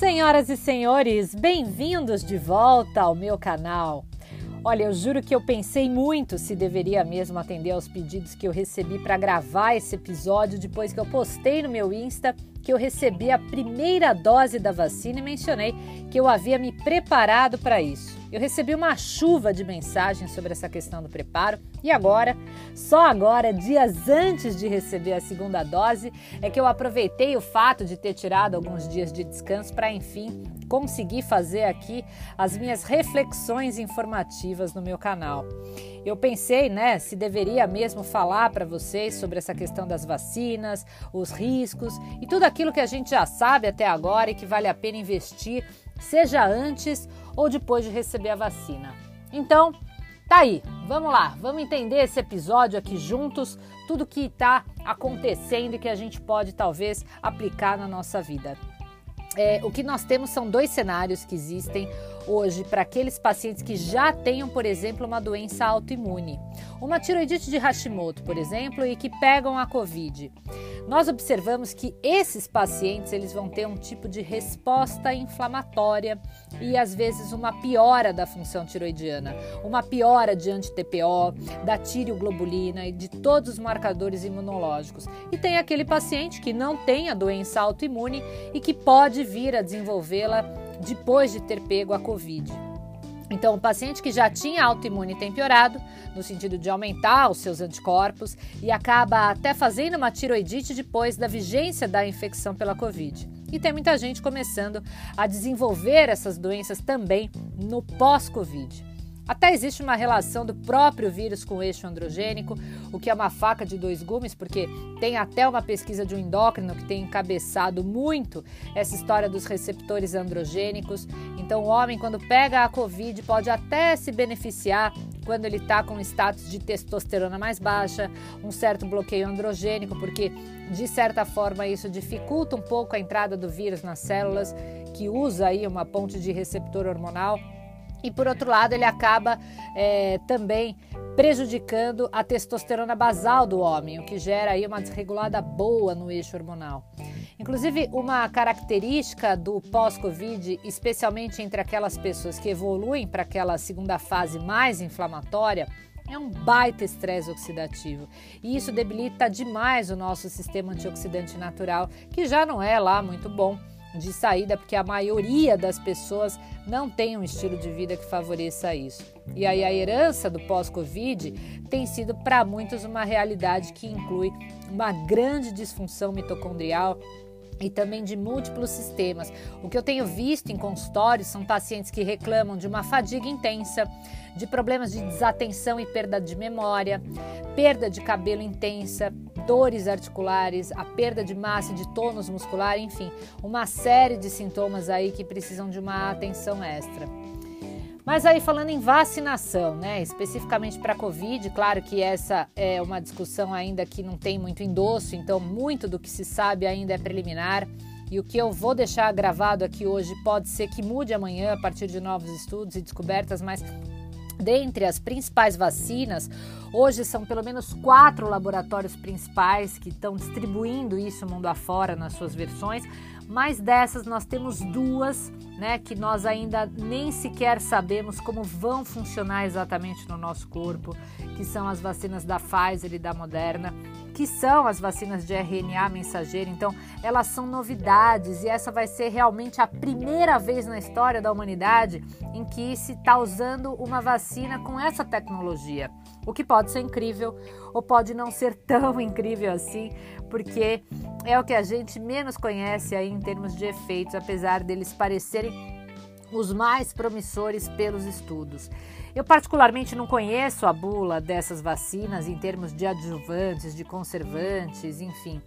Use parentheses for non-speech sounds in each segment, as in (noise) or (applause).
Senhoras e senhores, bem-vindos de volta ao meu canal. Olha, eu juro que eu pensei muito se deveria mesmo atender aos pedidos que eu recebi para gravar esse episódio depois que eu postei no meu Insta que eu recebi a primeira dose da vacina e mencionei que eu havia me preparado para isso. Eu recebi uma chuva de mensagens sobre essa questão do preparo e agora, só agora, dias antes de receber a segunda dose, é que eu aproveitei o fato de ter tirado alguns dias de descanso para, enfim, conseguir fazer aqui as minhas reflexões informativas no meu canal. Eu pensei, né, se deveria mesmo falar para vocês sobre essa questão das vacinas, os riscos e tudo aquilo que a gente já sabe até agora e que vale a pena investir, seja antes ou depois de receber a vacina. Então, tá aí, vamos lá, vamos entender esse episódio aqui juntos, tudo que está acontecendo e que a gente pode talvez aplicar na nossa vida. É, o que nós temos são dois cenários que existem hoje para aqueles pacientes que já tenham, por exemplo, uma doença autoimune. Uma tiroidite de Hashimoto, por exemplo, e que pegam a Covid. Nós observamos que esses pacientes eles vão ter um tipo de resposta inflamatória e às vezes uma piora da função tiroidiana, uma piora de anti-TPO, da tireoglobulina e de todos os marcadores imunológicos. E tem aquele paciente que não tem a doença autoimune e que pode vir a desenvolvê-la depois de ter pego a Covid. Então, o paciente que já tinha autoimune tem piorado, no sentido de aumentar os seus anticorpos e acaba até fazendo uma tiroidite depois da vigência da infecção pela Covid. E tem muita gente começando a desenvolver essas doenças também no pós-Covid. Até existe uma relação do próprio vírus com o eixo androgênico, o que é uma faca de dois gumes, porque tem até uma pesquisa de um endócrino que tem encabeçado muito essa história dos receptores androgênicos. Então, o homem, quando pega a Covid, pode até se beneficiar quando ele está com status de testosterona mais baixa, um certo bloqueio androgênico, porque de certa forma isso dificulta um pouco a entrada do vírus nas células, que usa aí uma ponte de receptor hormonal. E por outro lado, ele acaba é, também prejudicando a testosterona basal do homem, o que gera aí uma desregulada boa no eixo hormonal. Inclusive, uma característica do pós-Covid, especialmente entre aquelas pessoas que evoluem para aquela segunda fase mais inflamatória, é um baita estresse oxidativo. E isso debilita demais o nosso sistema antioxidante natural, que já não é lá muito bom de saída, porque a maioria das pessoas não tem um estilo de vida que favoreça isso. E aí a herança do pós-Covid tem sido para muitos uma realidade que inclui uma grande disfunção mitocondrial e também de múltiplos sistemas. O que eu tenho visto em consultórios são pacientes que reclamam de uma fadiga intensa, de problemas de desatenção e perda de memória, perda de cabelo intensa, dores articulares, a perda de massa e de tônus muscular, enfim, uma série de sintomas aí que precisam de uma atenção extra. Mas aí falando em vacinação, né, especificamente para Covid, claro que essa é uma discussão ainda que não tem muito endosso, então muito do que se sabe ainda é preliminar. E o que eu vou deixar gravado aqui hoje pode ser que mude amanhã a partir de novos estudos e descobertas, mas Dentre as principais vacinas, hoje são pelo menos quatro laboratórios principais que estão distribuindo isso mundo afora nas suas versões, mas dessas nós temos duas, né, que nós ainda nem sequer sabemos como vão funcionar exatamente no nosso corpo, que são as vacinas da Pfizer e da Moderna, que são as vacinas de RNA mensageiro. Então, elas são novidades e essa vai ser realmente a primeira vez na história da humanidade em que se está usando uma vacina com essa tecnologia. O que pode ser incrível ou pode não ser tão (laughs) incrível assim, porque é o que a gente menos conhece aí em termos de efeitos, apesar deles parecerem os mais promissores pelos estudos. Eu, particularmente, não conheço a bula dessas vacinas em termos de adjuvantes, de conservantes, enfim.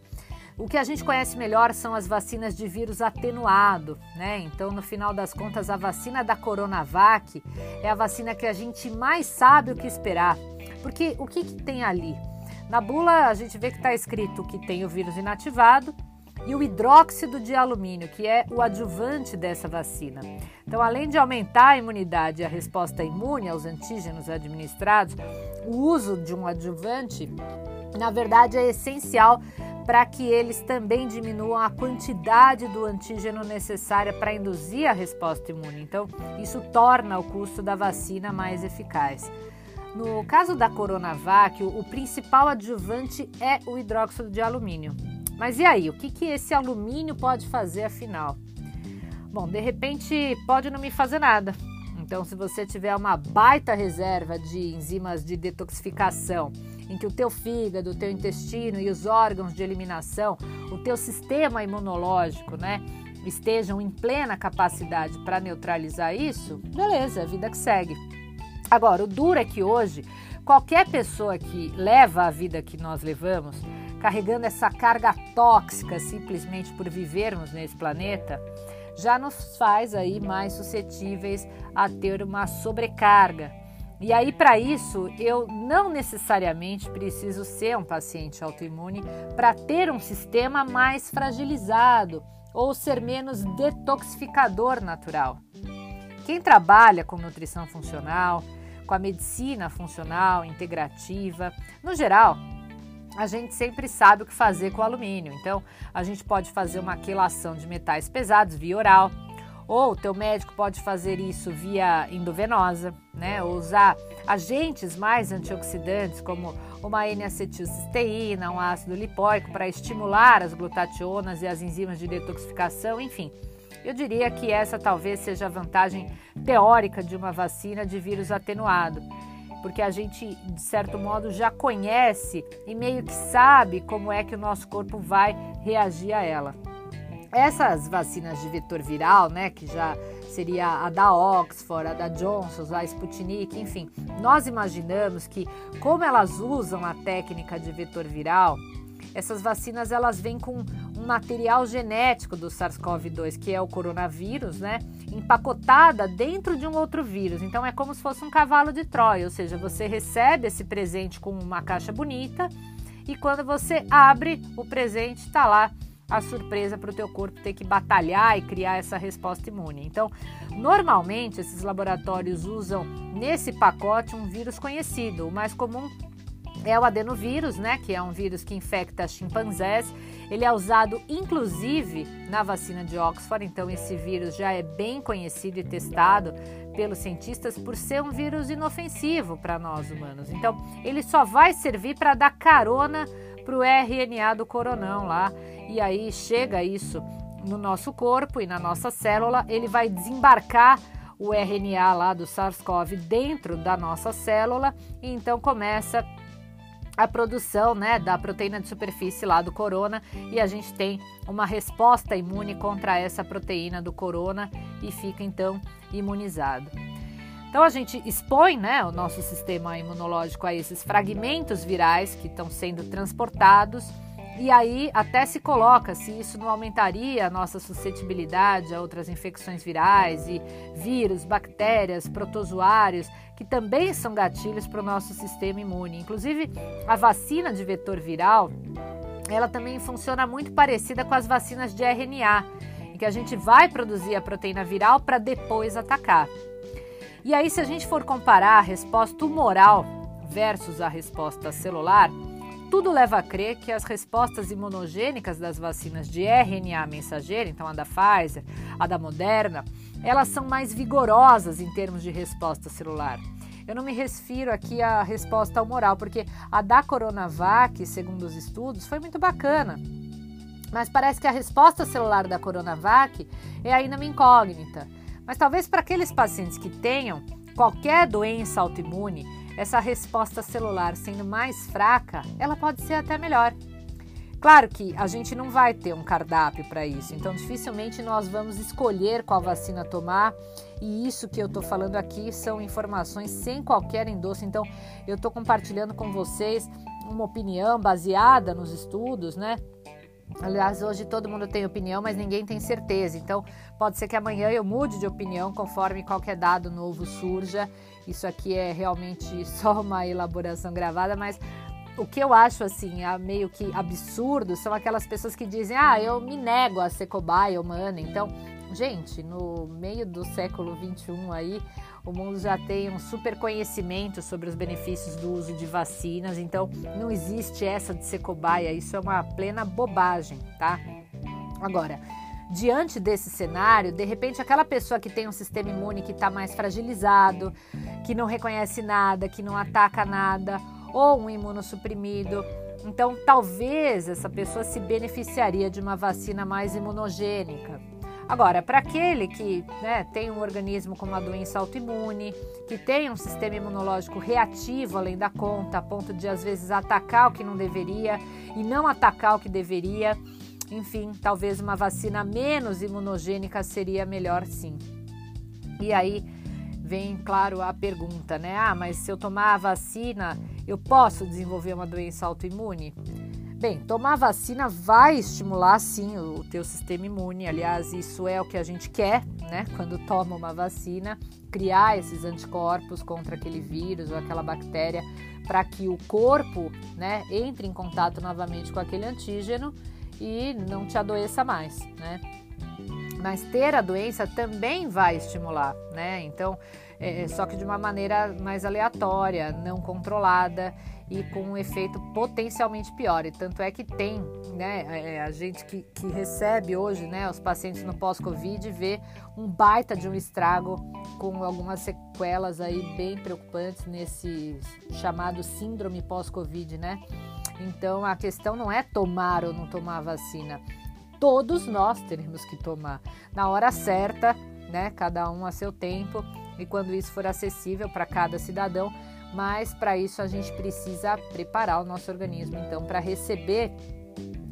O que a gente conhece melhor são as vacinas de vírus atenuado, né? Então, no final das contas, a vacina da Coronavac é a vacina que a gente mais sabe o que esperar. Porque o que, que tem ali? Na bula, a gente vê que está escrito que tem o vírus inativado e o hidróxido de alumínio, que é o adjuvante dessa vacina. Então, além de aumentar a imunidade e a resposta imune aos antígenos administrados, o uso de um adjuvante, na verdade, é essencial para que eles também diminuam a quantidade do antígeno necessária para induzir a resposta imune. Então, isso torna o custo da vacina mais eficaz. No caso da Coronavac, o principal adjuvante é o hidróxido de alumínio. Mas e aí, o que, que esse alumínio pode fazer afinal? Bom, de repente pode não me fazer nada. Então, se você tiver uma baita reserva de enzimas de detoxificação, em que o teu fígado, o teu intestino e os órgãos de eliminação, o teu sistema imunológico, né, estejam em plena capacidade para neutralizar isso, beleza, vida que segue. Agora, o duro é que hoje, qualquer pessoa que leva a vida que nós levamos, carregando essa carga tóxica simplesmente por vivermos nesse planeta, já nos faz aí mais suscetíveis a ter uma sobrecarga. E aí, para isso, eu não necessariamente preciso ser um paciente autoimune para ter um sistema mais fragilizado ou ser menos detoxificador natural. Quem trabalha com nutrição funcional, com a medicina funcional, integrativa, no geral, a gente sempre sabe o que fazer com o alumínio. Então, a gente pode fazer uma quelação de metais pesados via oral, ou o teu médico pode fazer isso via endovenosa, né? Ou usar agentes mais antioxidantes como uma N-acetilcisteína, um ácido lipóico para estimular as glutationas e as enzimas de detoxificação, enfim. Eu diria que essa talvez seja a vantagem teórica de uma vacina de vírus atenuado porque a gente, de certo modo, já conhece e meio que sabe como é que o nosso corpo vai reagir a ela. Essas vacinas de vetor viral, né, que já seria a da Oxford, a da Johnson, a Sputnik, enfim, nós imaginamos que como elas usam a técnica de vetor viral, essas vacinas elas vêm com um material genético do SARS-CoV-2, que é o coronavírus, né? Empacotada dentro de um outro vírus. Então é como se fosse um cavalo de Troia, ou seja, você recebe esse presente com uma caixa bonita e quando você abre o presente está lá a surpresa para o teu corpo ter que batalhar e criar essa resposta imune. Então, normalmente esses laboratórios usam nesse pacote um vírus conhecido. O mais comum é o adenovírus, né, que é um vírus que infecta chimpanzés. Ele é usado inclusive na vacina de Oxford, então esse vírus já é bem conhecido e testado pelos cientistas por ser um vírus inofensivo para nós humanos. Então, ele só vai servir para dar carona para o RNA do coronão lá, e aí chega isso no nosso corpo e na nossa célula, ele vai desembarcar o RNA lá do SARS-CoV dentro da nossa célula e então começa a produção né, da proteína de superfície lá do corona e a gente tem uma resposta imune contra essa proteína do corona e fica então imunizado. Então a gente expõe né, o nosso sistema imunológico a esses fragmentos virais que estão sendo transportados e aí até se coloca se isso não aumentaria a nossa suscetibilidade a outras infecções virais e vírus, bactérias, protozoários, que também são gatilhos para o nosso sistema imune. Inclusive, a vacina de vetor viral, ela também funciona muito parecida com as vacinas de RNA, em que a gente vai produzir a proteína viral para depois atacar. E aí, se a gente for comparar a resposta tumoral versus a resposta celular, tudo leva a crer que as respostas imunogênicas das vacinas de RNA mensageiro, então a da Pfizer, a da Moderna, elas são mais vigorosas em termos de resposta celular. Eu não me refiro aqui à resposta humoral, porque a da Coronavac, segundo os estudos, foi muito bacana. Mas parece que a resposta celular da Coronavac é ainda uma incógnita. Mas talvez para aqueles pacientes que tenham qualquer doença autoimune, essa resposta celular sendo mais fraca, ela pode ser até melhor. Claro que a gente não vai ter um cardápio para isso, então dificilmente nós vamos escolher qual vacina tomar. E isso que eu estou falando aqui são informações sem qualquer endosso. Então eu estou compartilhando com vocês uma opinião baseada nos estudos, né? Aliás, hoje todo mundo tem opinião, mas ninguém tem certeza. Então, pode ser que amanhã eu mude de opinião conforme qualquer dado novo surja. Isso aqui é realmente (laughs) só uma elaboração gravada, mas o que eu acho assim, meio que absurdo, são aquelas pessoas que dizem: "Ah, eu me nego a ser cobaia humana". Então, gente, no meio do século 21 aí, o mundo já tem um super conhecimento sobre os benefícios do uso de vacinas, então não existe essa de ser cobaia, isso é uma plena bobagem, tá? Agora, diante desse cenário, de repente aquela pessoa que tem um sistema imune que está mais fragilizado, que não reconhece nada, que não ataca nada, ou um imunossuprimido, então talvez essa pessoa se beneficiaria de uma vacina mais imunogênica. Agora, para aquele que né, tem um organismo com uma doença autoimune, que tem um sistema imunológico reativo além da conta, a ponto de às vezes atacar o que não deveria e não atacar o que deveria, enfim, talvez uma vacina menos imunogênica seria melhor sim. E aí vem, claro, a pergunta, né? Ah, mas se eu tomar a vacina, eu posso desenvolver uma doença autoimune? Bem, tomar vacina vai estimular sim o teu sistema imune. Aliás, isso é o que a gente quer, né? Quando toma uma vacina, criar esses anticorpos contra aquele vírus ou aquela bactéria para que o corpo, né, entre em contato novamente com aquele antígeno e não te adoeça mais, né? Mas ter a doença também vai estimular, né? Então, é, só que de uma maneira mais aleatória, não controlada e com um efeito potencialmente pior. E tanto é que tem, né, é, a gente que, que recebe hoje, né, os pacientes no pós-Covid vê um baita de um estrago com algumas sequelas aí bem preocupantes nesse chamado síndrome pós-Covid, né? Então a questão não é tomar ou não tomar a vacina. Todos nós teremos que tomar na hora certa, né? Cada um a seu tempo e quando isso for acessível para cada cidadão mas para isso a gente precisa preparar o nosso organismo, então, para receber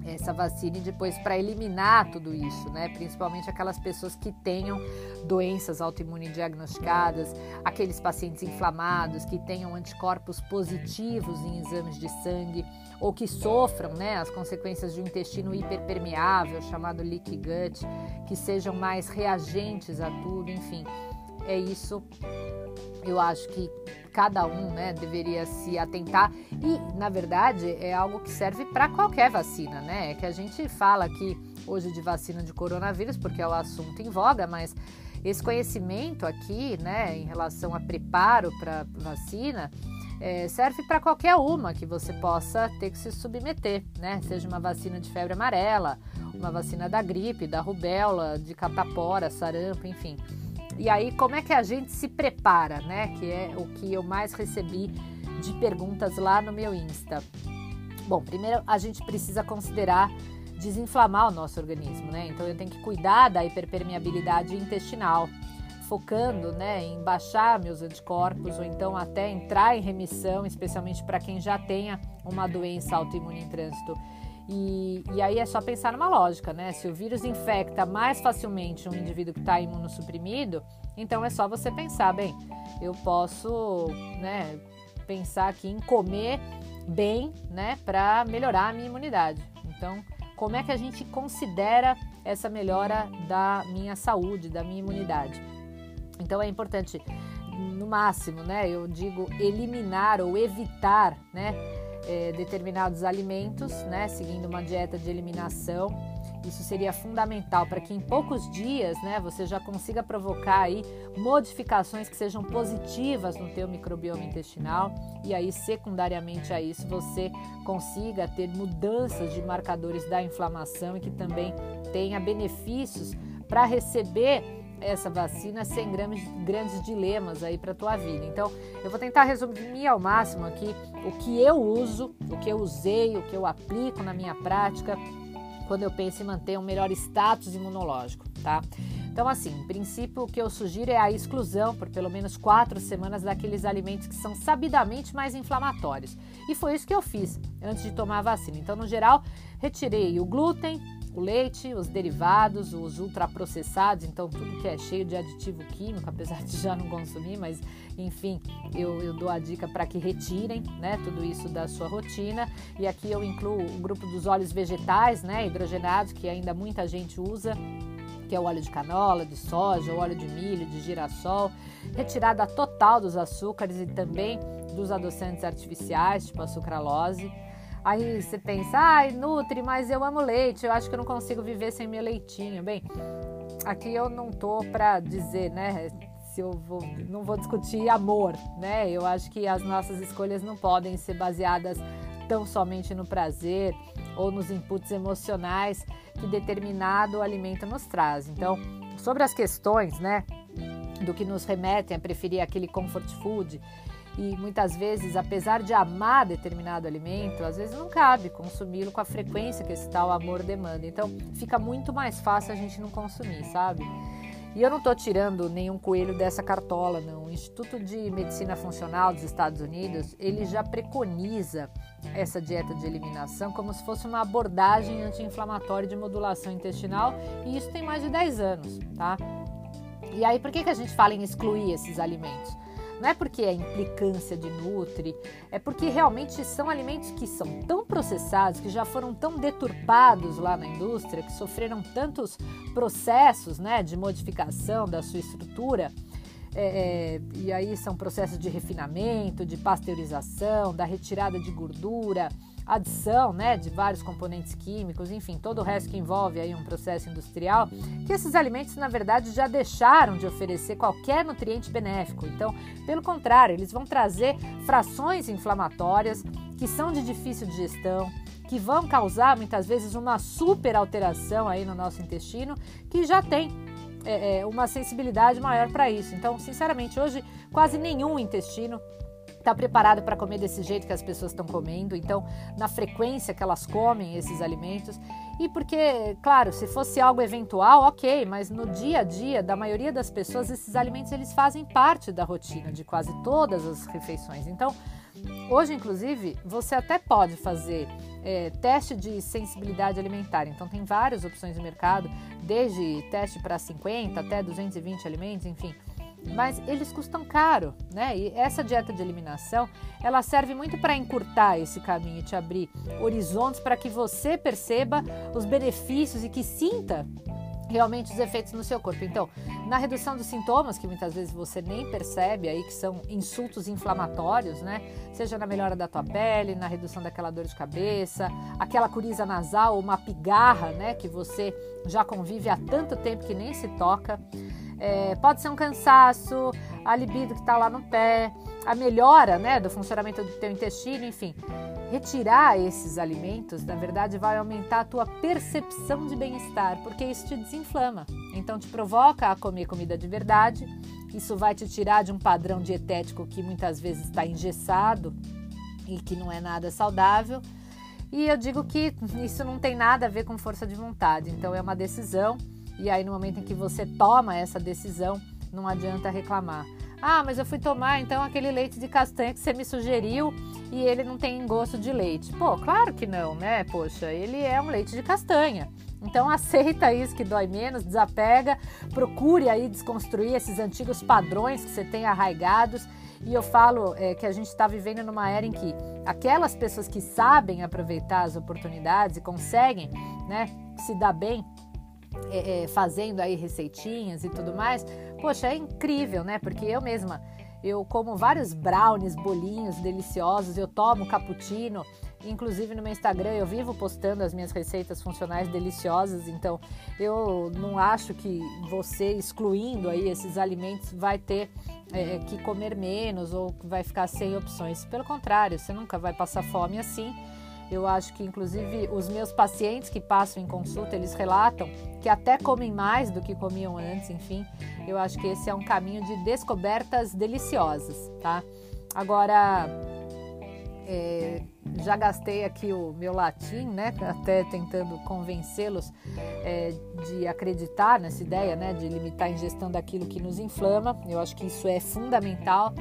essa vacina e depois para eliminar tudo isso, né? Principalmente aquelas pessoas que tenham doenças autoimunes diagnosticadas, aqueles pacientes inflamados que tenham anticorpos positivos em exames de sangue ou que sofram, né, as consequências de um intestino hiperpermeável, chamado leaky gut, que sejam mais reagentes a tudo, enfim. É isso eu acho que cada um né, deveria se atentar e, na verdade, é algo que serve para qualquer vacina, né? É que a gente fala aqui hoje de vacina de coronavírus porque é o assunto em voga, mas esse conhecimento aqui, né, em relação a preparo para vacina, é, serve para qualquer uma que você possa ter que se submeter, né? Seja uma vacina de febre amarela, uma vacina da gripe, da rubéola, de catapora, sarampo, enfim. E aí, como é que a gente se prepara, né? Que é o que eu mais recebi de perguntas lá no meu Insta. Bom, primeiro a gente precisa considerar desinflamar o nosso organismo, né? Então eu tenho que cuidar da hiperpermeabilidade intestinal, focando, né, em baixar meus anticorpos ou então até entrar em remissão, especialmente para quem já tenha uma doença autoimune em trânsito e, e, aí é só pensar numa lógica, né? Se o vírus infecta mais facilmente um indivíduo que está imunossuprimido, então é só você pensar, bem, eu posso né, pensar aqui em comer bem, né, para melhorar a minha imunidade. Então, como é que a gente considera essa melhora da minha saúde, da minha imunidade? Então é importante, no máximo, né? Eu digo eliminar ou evitar, né? é, determinados alimentos, né, seguindo uma dieta de eliminação. Isso seria fundamental para que em poucos dias, né, você já consiga provocar aí modificações que sejam positivas no teu microbioma intestinal e aí secundariamente a isso você consiga ter mudanças de marcadores da inflamação e que também tenha benefícios para receber essa vacina sem grandes, grandes dilemas aí para tua vida. Então, eu vou tentar resumir ao máximo aqui o que eu uso, o que eu usei, o que eu aplico na minha prática quando eu penso em manter um melhor status imunológico, tá? Então, assim, em princípio, o que eu sugiro é a exclusão por pelo menos quatro semanas daqueles alimentos que são sabidamente mais inflamatórios. E foi isso que eu fiz antes de tomar a vacina. Então, no geral, retirei o glúten, o leite, os derivados, os ultraprocessados, então tudo que é cheio de aditivo químico, (laughs) apesar de já não consumir, mas enfim, eu, eu dou a dica para que retirem né, tudo isso da sua rotina. E aqui eu incluo o grupo dos óleos vegetais, né, hidrogenados, que ainda muita gente usa que é o óleo de canola, de soja, o óleo de milho, de girassol, retirada total dos açúcares e também dos adoçantes artificiais, tipo a sucralose. Aí você pensa, ai, Nutri, mas eu amo leite, eu acho que eu não consigo viver sem meu leitinho. Bem, aqui eu não tô para dizer, né, se eu vou, não vou discutir amor, né? Eu acho que as nossas escolhas não podem ser baseadas tão somente no prazer ou nos inputs emocionais que determinado alimento nos traz. Então, sobre as questões, né, do que nos remetem a preferir aquele comfort food, e muitas vezes, apesar de amar determinado alimento, às vezes não cabe consumi-lo com a frequência que esse tal amor demanda. Então, fica muito mais fácil a gente não consumir, sabe? E eu não estou tirando nenhum coelho dessa cartola, não. O Instituto de Medicina Funcional dos Estados Unidos, ele já preconiza essa dieta de eliminação como se fosse uma abordagem anti-inflamatória de modulação intestinal, e isso tem mais de 10 anos, tá? E aí, por que, que a gente fala em excluir esses alimentos? Não é porque é implicância de nutri, é porque realmente são alimentos que são tão processados, que já foram tão deturpados lá na indústria, que sofreram tantos processos né, de modificação da sua estrutura. É, é, e aí são processos de refinamento, de pasteurização, da retirada de gordura, adição né, de vários componentes químicos, enfim, todo o resto que envolve aí um processo industrial, que esses alimentos, na verdade, já deixaram de oferecer qualquer nutriente benéfico. Então, pelo contrário, eles vão trazer frações inflamatórias que são de difícil digestão, que vão causar muitas vezes uma super alteração aí no nosso intestino, que já tem é, é uma sensibilidade maior para isso. Então, sinceramente, hoje quase nenhum intestino está preparado para comer desse jeito que as pessoas estão comendo, então na frequência que elas comem esses alimentos. E porque, claro, se fosse algo eventual, ok, mas no dia a dia da maioria das pessoas esses alimentos eles fazem parte da rotina de quase todas as refeições. Então, hoje inclusive você até pode fazer é, teste de sensibilidade alimentar. Então tem várias opções no mercado, desde teste para 50 até 220 alimentos, enfim mas eles custam caro, né? E essa dieta de eliminação, ela serve muito para encurtar esse caminho e te abrir horizontes para que você perceba os benefícios e que sinta realmente os efeitos no seu corpo. Então, na redução dos sintomas, que muitas vezes você nem percebe aí, que são insultos inflamatórios, né? Seja na melhora da tua pele, na redução daquela dor de cabeça, aquela coriza nasal, uma pigarra, né? Que você já convive há tanto tempo que nem se toca. É, pode ser um cansaço, a libido que está lá no pé, a melhora né, do funcionamento do teu intestino, enfim. Retirar esses alimentos, na verdade, vai aumentar a tua percepção de bem-estar, porque isso te desinflama. Então, te provoca a comer comida de verdade. Isso vai te tirar de um padrão dietético que muitas vezes está engessado e que não é nada saudável. E eu digo que isso não tem nada a ver com força de vontade, então é uma decisão e aí, no momento em que você toma essa decisão, não adianta reclamar. Ah, mas eu fui tomar então aquele leite de castanha que você me sugeriu e ele não tem gosto de leite. Pô, claro que não, né? Poxa, ele é um leite de castanha. Então aceita isso que dói menos, desapega, procure aí desconstruir esses antigos padrões que você tem arraigados. E eu falo é, que a gente está vivendo numa era em que aquelas pessoas que sabem aproveitar as oportunidades e conseguem né, se dar bem é, é, fazendo aí receitinhas e tudo mais, poxa, é incrível, né? Porque eu mesma, eu como vários brownies, bolinhos deliciosos, eu tomo cappuccino, inclusive no meu Instagram eu vivo postando as minhas receitas funcionais deliciosas, então eu não acho que você excluindo aí esses alimentos vai ter é, que comer menos ou vai ficar sem opções. Pelo contrário, você nunca vai passar fome assim eu acho que, inclusive, os meus pacientes que passam em consulta, eles relatam que até comem mais do que comiam antes, enfim. Eu acho que esse é um caminho de descobertas deliciosas, tá? Agora, é, já gastei aqui o meu latim, né? Até tentando convencê-los é, de acreditar nessa ideia, né? De limitar a ingestão daquilo que nos inflama. Eu acho que isso é fundamental,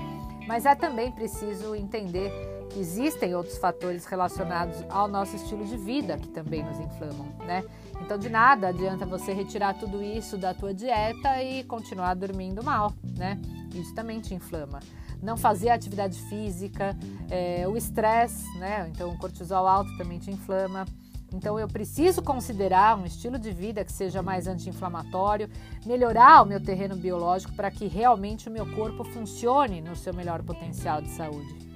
mas é também preciso entender existem outros fatores relacionados ao nosso estilo de vida que também nos inflamam, né? Então de nada adianta você retirar tudo isso da tua dieta e continuar dormindo mal, né? Isso também te inflama. Não fazer atividade física, é, o estresse, né? Então o cortisol alto também te inflama. Então eu preciso considerar um estilo de vida que seja mais anti-inflamatório, melhorar o meu terreno biológico para que realmente o meu corpo funcione no seu melhor potencial de saúde.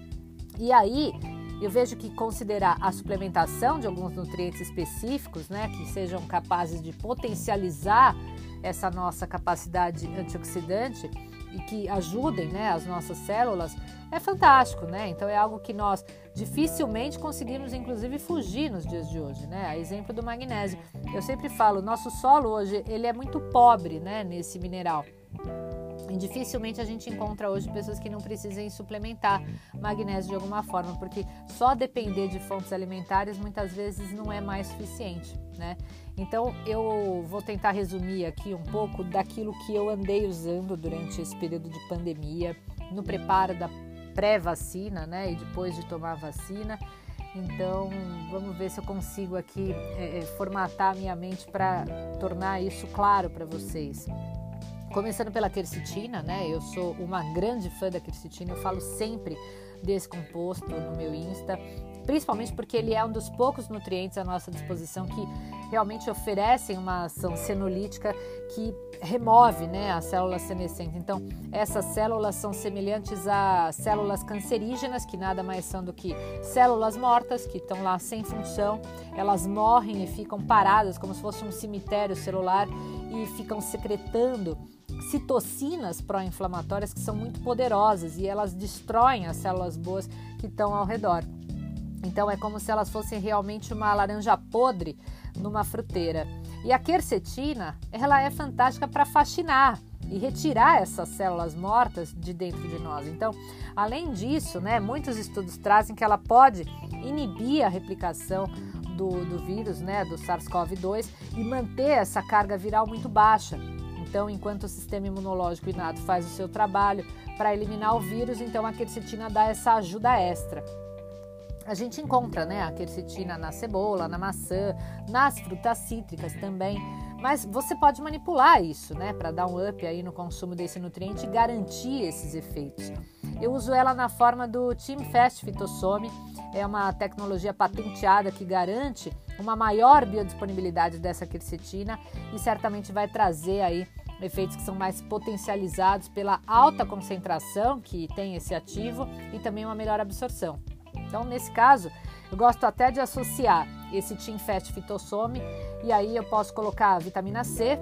E aí, eu vejo que considerar a suplementação de alguns nutrientes específicos, né, que sejam capazes de potencializar essa nossa capacidade antioxidante, e que ajudem né, as nossas células, é fantástico, né? Então é algo que nós dificilmente conseguimos, inclusive, fugir nos dias de hoje, né? A exemplo do magnésio. Eu sempre falo, nosso solo hoje ele é muito pobre, né, nesse mineral. E dificilmente a gente encontra hoje pessoas que não precisem suplementar magnésio de alguma forma, porque só depender de fontes alimentares muitas vezes não é mais suficiente, né? Então eu vou tentar resumir aqui um pouco daquilo que eu andei usando durante esse período de pandemia, no preparo da pré-vacina, né? E depois de tomar a vacina. Então, vamos ver se eu consigo aqui é, formatar minha mente para tornar isso claro para vocês. Começando pela quercetina, né? Eu sou uma grande fã da quercetina, eu falo sempre desse composto no meu Insta, principalmente porque ele é um dos poucos nutrientes à nossa disposição que realmente oferecem uma ação senolítica que remove né, as células senescentes. Então, essas células são semelhantes a células cancerígenas, que nada mais são do que células mortas, que estão lá sem função, elas morrem e ficam paradas, como se fosse um cemitério celular, e ficam secretando citocinas pró-inflamatórias que são muito poderosas e elas destroem as células boas que estão ao redor. Então é como se elas fossem realmente uma laranja podre numa fruteira. E a quercetina, ela é fantástica para fascinar e retirar essas células mortas de dentro de nós. Então, além disso, né, muitos estudos trazem que ela pode inibir a replicação do, do vírus, né, do SARS-CoV-2 e manter essa carga viral muito baixa. Então, enquanto o sistema imunológico inato faz o seu trabalho para eliminar o vírus, então a quercetina dá essa ajuda extra. A gente encontra né, a quercetina na cebola, na maçã, nas frutas cítricas também, mas você pode manipular isso né, para dar um up aí no consumo desse nutriente e garantir esses efeitos. Eu uso ela na forma do Team Fast Fitosome, é uma tecnologia patenteada que garante uma maior biodisponibilidade dessa quercetina e certamente vai trazer aí efeitos que são mais potencializados pela alta concentração que tem esse ativo e também uma melhor absorção. Então, nesse caso, eu gosto até de associar esse Team Fast Fitosome e aí eu posso colocar a vitamina C,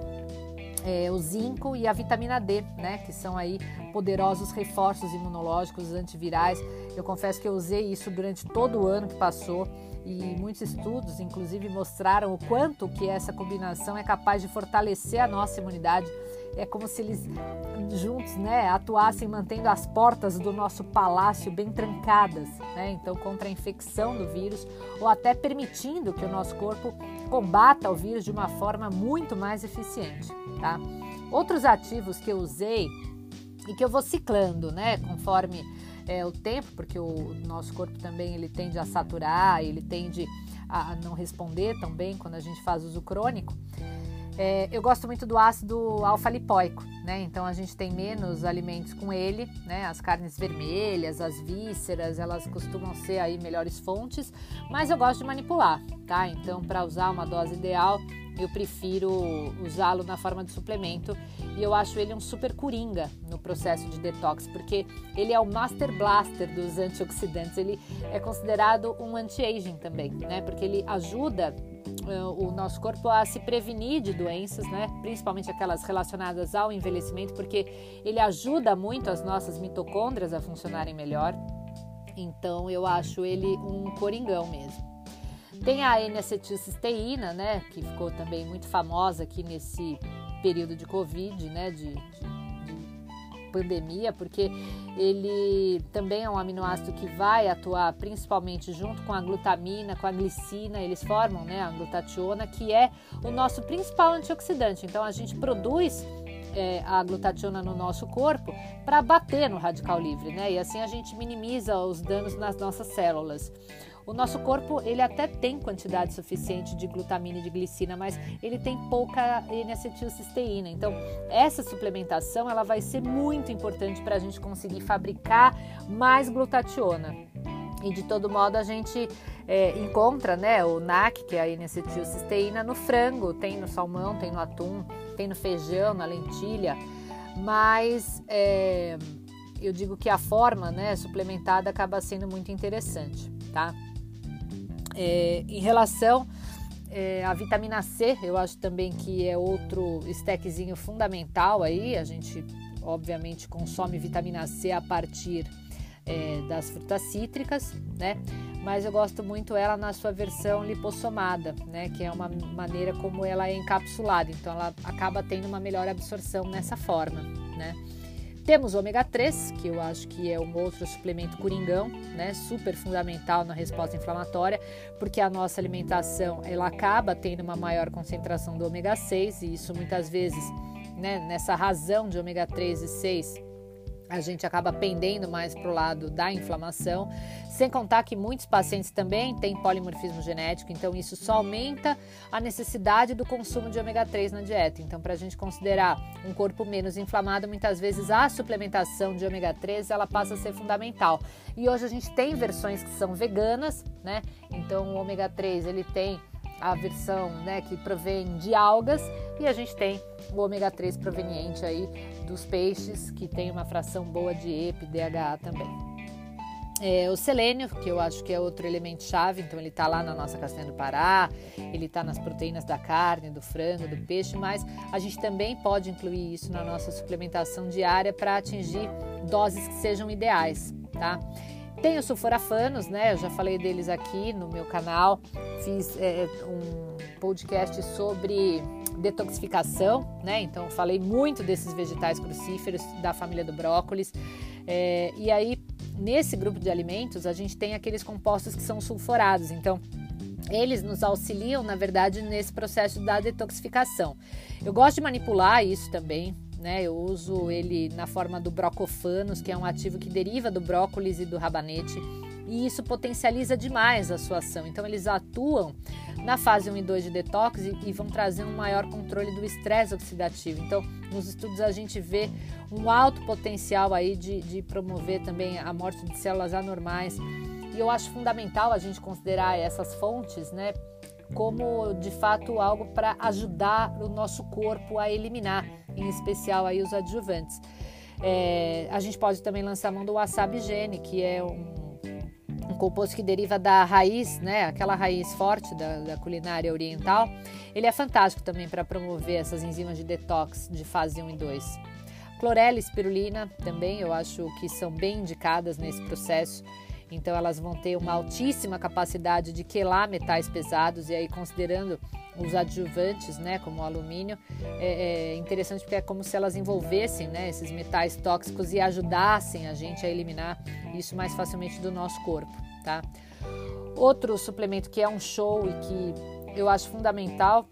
é, o zinco e a vitamina D, né, que são aí poderosos reforços imunológicos antivirais. Eu confesso que eu usei isso durante todo o ano que passou e muitos estudos, inclusive, mostraram o quanto que essa combinação é capaz de fortalecer a nossa imunidade. É como se eles juntos, né, atuassem mantendo as portas do nosso palácio bem trancadas, né? Então, contra a infecção do vírus ou até permitindo que o nosso corpo combata o vírus de uma forma muito mais eficiente, tá? Outros ativos que eu usei e que eu vou ciclando, né, conforme é, o tempo, porque o nosso corpo também ele tende a saturar, ele tende a não responder tão bem quando a gente faz uso crônico. É, eu gosto muito do ácido alfa-lipoico, né? Então a gente tem menos alimentos com ele, né? As carnes vermelhas, as vísceras, elas costumam ser aí melhores fontes, mas eu gosto de manipular, tá? Então para usar uma dose ideal, eu prefiro usá-lo na forma de suplemento e eu acho ele um super coringa no processo de detox, porque ele é o master blaster dos antioxidantes, ele é considerado um anti-aging também, né? Porque ele ajuda uh, o nosso corpo a se prevenir de doenças, né? Principalmente aquelas relacionadas ao envelhecimento, porque ele ajuda muito as nossas mitocôndrias a funcionarem melhor. Então eu acho ele um coringão mesmo. Tem a N-acetilcisteína, né, que ficou também muito famosa aqui nesse período de Covid, né, de, de, de pandemia, porque ele também é um aminoácido que vai atuar principalmente junto com a glutamina, com a glicina, eles formam né, a glutationa, que é o nosso principal antioxidante. Então a gente produz é, a glutationa no nosso corpo para bater no radical livre, né? E assim a gente minimiza os danos nas nossas células. O nosso corpo ele até tem quantidade suficiente de glutamina e de glicina, mas ele tem pouca N-acetilcisteína. Então, essa suplementação ela vai ser muito importante para a gente conseguir fabricar mais glutationa. E de todo modo a gente é, encontra né, o NAC, que é a N-acetilcisteína, no frango, tem no salmão, tem no atum, tem no feijão, na lentilha. Mas é, eu digo que a forma né, suplementada acaba sendo muito interessante, tá? É, em relação é, à vitamina C, eu acho também que é outro stackzinho fundamental aí, a gente obviamente consome vitamina C a partir é, das frutas cítricas, né? Mas eu gosto muito ela na sua versão lipossomada, né? Que é uma maneira como ela é encapsulada, então ela acaba tendo uma melhor absorção nessa forma, né? Temos o ômega 3, que eu acho que é um outro suplemento coringão, né? Super fundamental na resposta inflamatória, porque a nossa alimentação ela acaba tendo uma maior concentração do ômega 6 e isso muitas vezes, né, nessa razão de ômega 3 e 6 a gente acaba pendendo mais para o lado da inflamação, sem contar que muitos pacientes também têm polimorfismo genético, então isso só aumenta a necessidade do consumo de ômega 3 na dieta. Então, para a gente considerar um corpo menos inflamado, muitas vezes a suplementação de ômega 3 ela passa a ser fundamental. E hoje a gente tem versões que são veganas, né? Então, o ômega 3 ele tem a versão né, que provém de algas e a gente tem o ômega 3 proveniente aí dos peixes, que tem uma fração boa de EPA e DHA também. É, o selênio, que eu acho que é outro elemento chave, então ele está lá na nossa castanha do Pará, ele está nas proteínas da carne, do frango, do peixe, mas a gente também pode incluir isso na nossa suplementação diária para atingir doses que sejam ideais, tá? Tem os sulforafanos, né? Eu já falei deles aqui no meu canal. Fiz é, um podcast sobre detoxificação, né? Então falei muito desses vegetais crucíferos da família do brócolis. É, e aí, nesse grupo de alimentos, a gente tem aqueles compostos que são sulforados. Então, eles nos auxiliam, na verdade, nesse processo da detoxificação. Eu gosto de manipular isso também, né? Eu uso ele na forma do brocofanos, que é um ativo que deriva do brócolis e do rabanete, e isso potencializa demais a sua ação. Então eles atuam na fase 1 e 2 de detox e, vão trazer um maior controle do estresse oxidativo. Então, nos estudos a gente vê um alto potencial aí de, de promover também a morte de células anormais. E eu acho fundamental a gente considerar essas fontes, né? Como de fato algo para ajudar o nosso corpo a eliminar, em especial aí os adjuvantes. É, a gente pode também lançar a mão do wasabi gene, que é um, um composto que deriva da raiz, né, aquela raiz forte da, da culinária oriental. Ele é fantástico também para promover essas enzimas de detox de fase 1 e 2. Clorela e espirulina também eu acho que são bem indicadas nesse processo. Então elas vão ter uma altíssima capacidade de quelar metais pesados e aí considerando os adjuvantes, né, como o alumínio, é, é interessante porque é como se elas envolvessem, né, esses metais tóxicos e ajudassem a gente a eliminar isso mais facilmente do nosso corpo, tá? Outro suplemento que é um show e que eu acho fundamental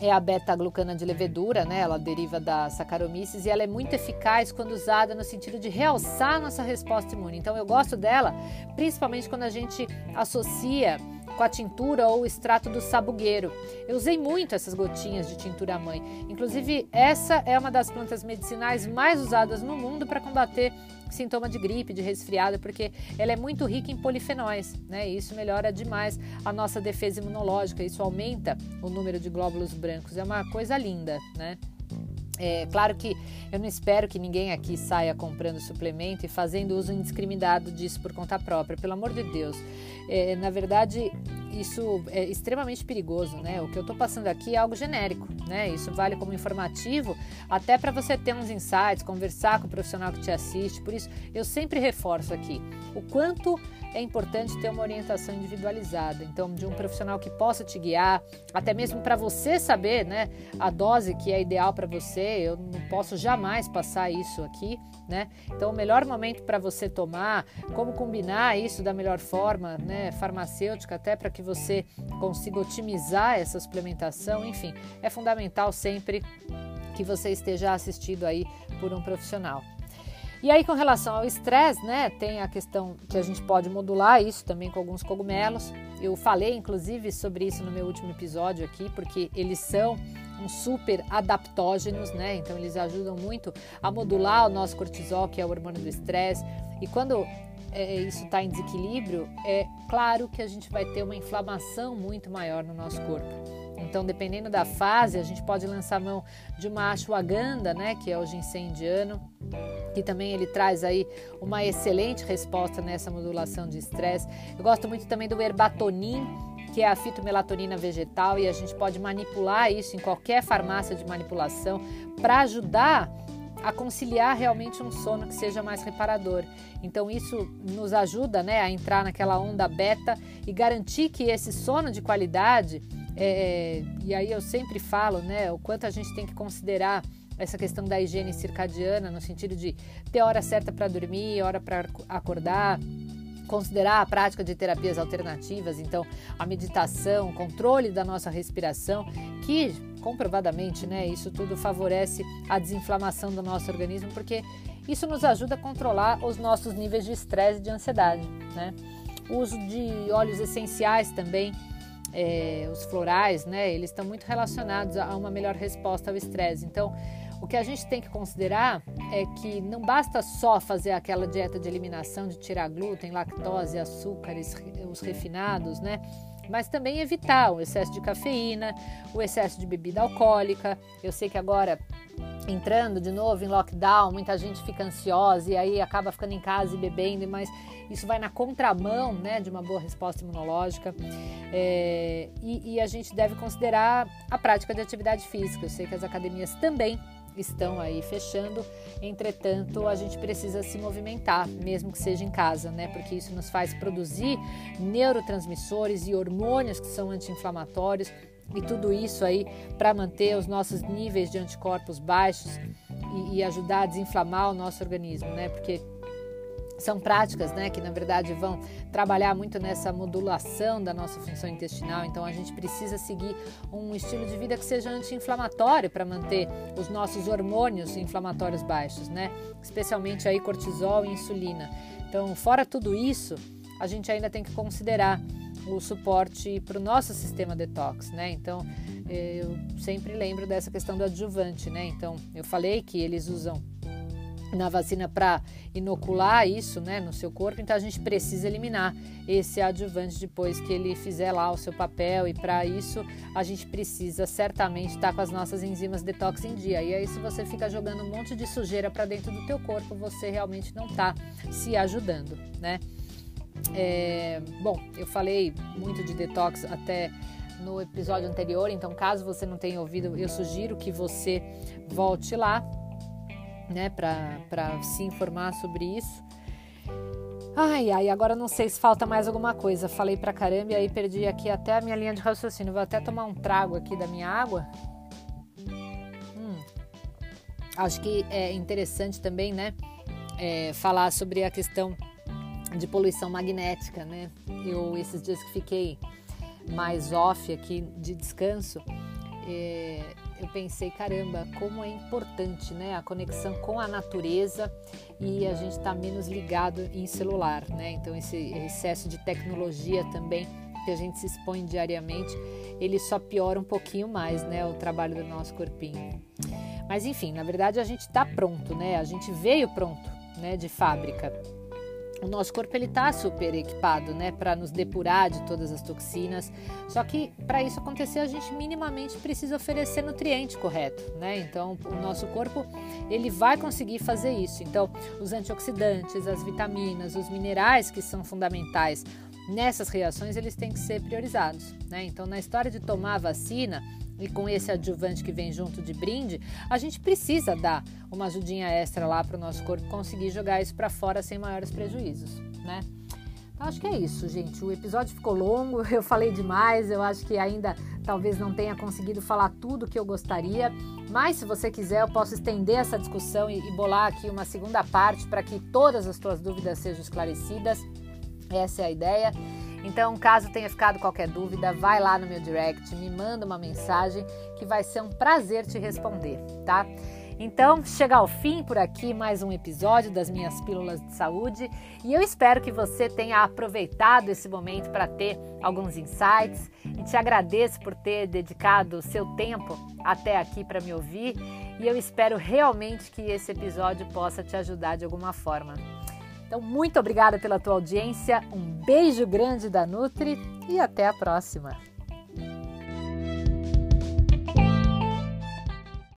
é a beta-glucana de levedura, né? Ela deriva da Saccharomyces e ela é muito eficaz quando usada no sentido de realçar nossa resposta imune. Então eu gosto dela, principalmente quando a gente associa com a tintura ou o extrato do sabugueiro. Eu usei muito essas gotinhas de tintura mãe. Inclusive, essa é uma das plantas medicinais mais usadas no mundo para combater sintoma de gripe, de resfriado, porque ela é muito rica em polifenóis, né? E isso melhora demais a nossa defesa imunológica, isso aumenta o número de glóbulos brancos. É uma coisa linda, né? É claro que eu não espero que ninguém aqui saia comprando suplemento e fazendo uso indiscriminado disso por conta própria, pelo amor de Deus. É, na verdade, isso é extremamente perigoso, né? O que eu estou passando aqui é algo genérico, né? Isso vale como informativo, até para você ter uns insights, conversar com o profissional que te assiste. Por isso, eu sempre reforço aqui o quanto é importante ter uma orientação individualizada, então de um profissional que possa te guiar, até mesmo para você saber, né, a dose que é ideal para você. Eu não posso jamais passar isso aqui, né? Então, o melhor momento para você tomar, como combinar isso da melhor forma, né, farmacêutica, até para que você consiga otimizar essa suplementação, enfim, é fundamental sempre que você esteja assistido aí por um profissional. E aí, com relação ao estresse, né, tem a questão que a gente pode modular isso também com alguns cogumelos. Eu falei, inclusive, sobre isso no meu último episódio aqui, porque eles são um super adaptógenos, né? Então, eles ajudam muito a modular o nosso cortisol, que é o hormônio do estresse. E quando é, isso está em desequilíbrio, é claro que a gente vai ter uma inflamação muito maior no nosso corpo. Então, dependendo da fase, a gente pode lançar mão de uma ashwagandha, né, que é o ginseng indiano, que também ele traz aí uma excelente resposta nessa modulação de estresse. Eu gosto muito também do herbatonin, que é a fitomelatonina vegetal e a gente pode manipular isso em qualquer farmácia de manipulação para ajudar a conciliar realmente um sono que seja mais reparador. Então isso nos ajuda né, a entrar naquela onda beta e garantir que esse sono de qualidade, é, e aí eu sempre falo né, o quanto a gente tem que considerar essa questão da higiene circadiana, no sentido de ter hora certa para dormir, hora para acordar, considerar a prática de terapias alternativas, então a meditação, o controle da nossa respiração, que comprovadamente, né, isso tudo favorece a desinflamação do nosso organismo, porque isso nos ajuda a controlar os nossos níveis de estresse e de ansiedade, né? O uso de óleos essenciais também, é, os florais, né, eles estão muito relacionados a uma melhor resposta ao estresse. Então, o que a gente tem que considerar é que não basta só fazer aquela dieta de eliminação de tirar glúten, lactose, açúcares, os refinados, né? Mas também evitar o excesso de cafeína, o excesso de bebida alcoólica. Eu sei que agora entrando de novo em lockdown, muita gente fica ansiosa e aí acaba ficando em casa e bebendo, mas isso vai na contramão né, de uma boa resposta imunológica. É, e, e a gente deve considerar a prática de atividade física. Eu sei que as academias também estão aí fechando. Entretanto, a gente precisa se movimentar, mesmo que seja em casa, né? Porque isso nos faz produzir neurotransmissores e hormônios que são anti-inflamatórios e tudo isso aí para manter os nossos níveis de anticorpos baixos e, e ajudar a desinflamar o nosso organismo, né? Porque são práticas né, que, na verdade, vão trabalhar muito nessa modulação da nossa função intestinal. Então, a gente precisa seguir um estilo de vida que seja anti-inflamatório para manter os nossos hormônios inflamatórios baixos, né? especialmente aí cortisol e insulina. Então, fora tudo isso, a gente ainda tem que considerar o suporte para o nosso sistema detox, né? Então, eu sempre lembro dessa questão do adjuvante, né? Então, eu falei que eles usam na vacina para inocular isso né, no seu corpo, então a gente precisa eliminar esse adjuvante depois que ele fizer lá o seu papel e para isso a gente precisa certamente estar tá com as nossas enzimas detox em dia. E aí se você fica jogando um monte de sujeira para dentro do teu corpo, você realmente não está se ajudando, né? É, bom, eu falei muito de detox até no episódio anterior, então caso você não tenha ouvido, eu sugiro que você volte lá né, para se informar sobre isso. Ai, ai, agora não sei se falta mais alguma coisa. Falei pra caramba e aí perdi aqui até a minha linha de raciocínio. Vou até tomar um trago aqui da minha água. Hum. Acho que é interessante também, né, é, falar sobre a questão de poluição magnética, né? Eu, esses dias que fiquei mais off aqui de descanso, é, eu pensei, caramba, como é importante né, a conexão com a natureza e a gente está menos ligado em celular, né? Então esse excesso de tecnologia também que a gente se expõe diariamente, ele só piora um pouquinho mais, né, o trabalho do nosso corpinho. Mas enfim, na verdade a gente está pronto, né? A gente veio pronto, né, de fábrica o nosso corpo ele está super equipado, né, para nos depurar de todas as toxinas. Só que para isso acontecer a gente minimamente precisa oferecer nutriente correto, né? Então o nosso corpo ele vai conseguir fazer isso. Então os antioxidantes, as vitaminas, os minerais que são fundamentais nessas reações eles têm que ser priorizados, né? Então na história de tomar a vacina e com esse adjuvante que vem junto de brinde, a gente precisa dar uma ajudinha extra lá para o nosso corpo conseguir jogar isso para fora sem maiores prejuízos, né? Então acho que é isso, gente. O episódio ficou longo, (laughs) eu falei demais, eu acho que ainda talvez não tenha conseguido falar tudo que eu gostaria, mas se você quiser, eu posso estender essa discussão e, e bolar aqui uma segunda parte para que todas as tuas dúvidas sejam esclarecidas. Essa é a ideia. Então, caso tenha ficado qualquer dúvida, vai lá no meu direct, me manda uma mensagem que vai ser um prazer te responder, tá? Então, chega ao fim por aqui mais um episódio das minhas pílulas de saúde e eu espero que você tenha aproveitado esse momento para ter alguns insights e te agradeço por ter dedicado o seu tempo até aqui para me ouvir e eu espero realmente que esse episódio possa te ajudar de alguma forma. Então, muito obrigada pela tua audiência, um beijo grande da Nutri e até a próxima!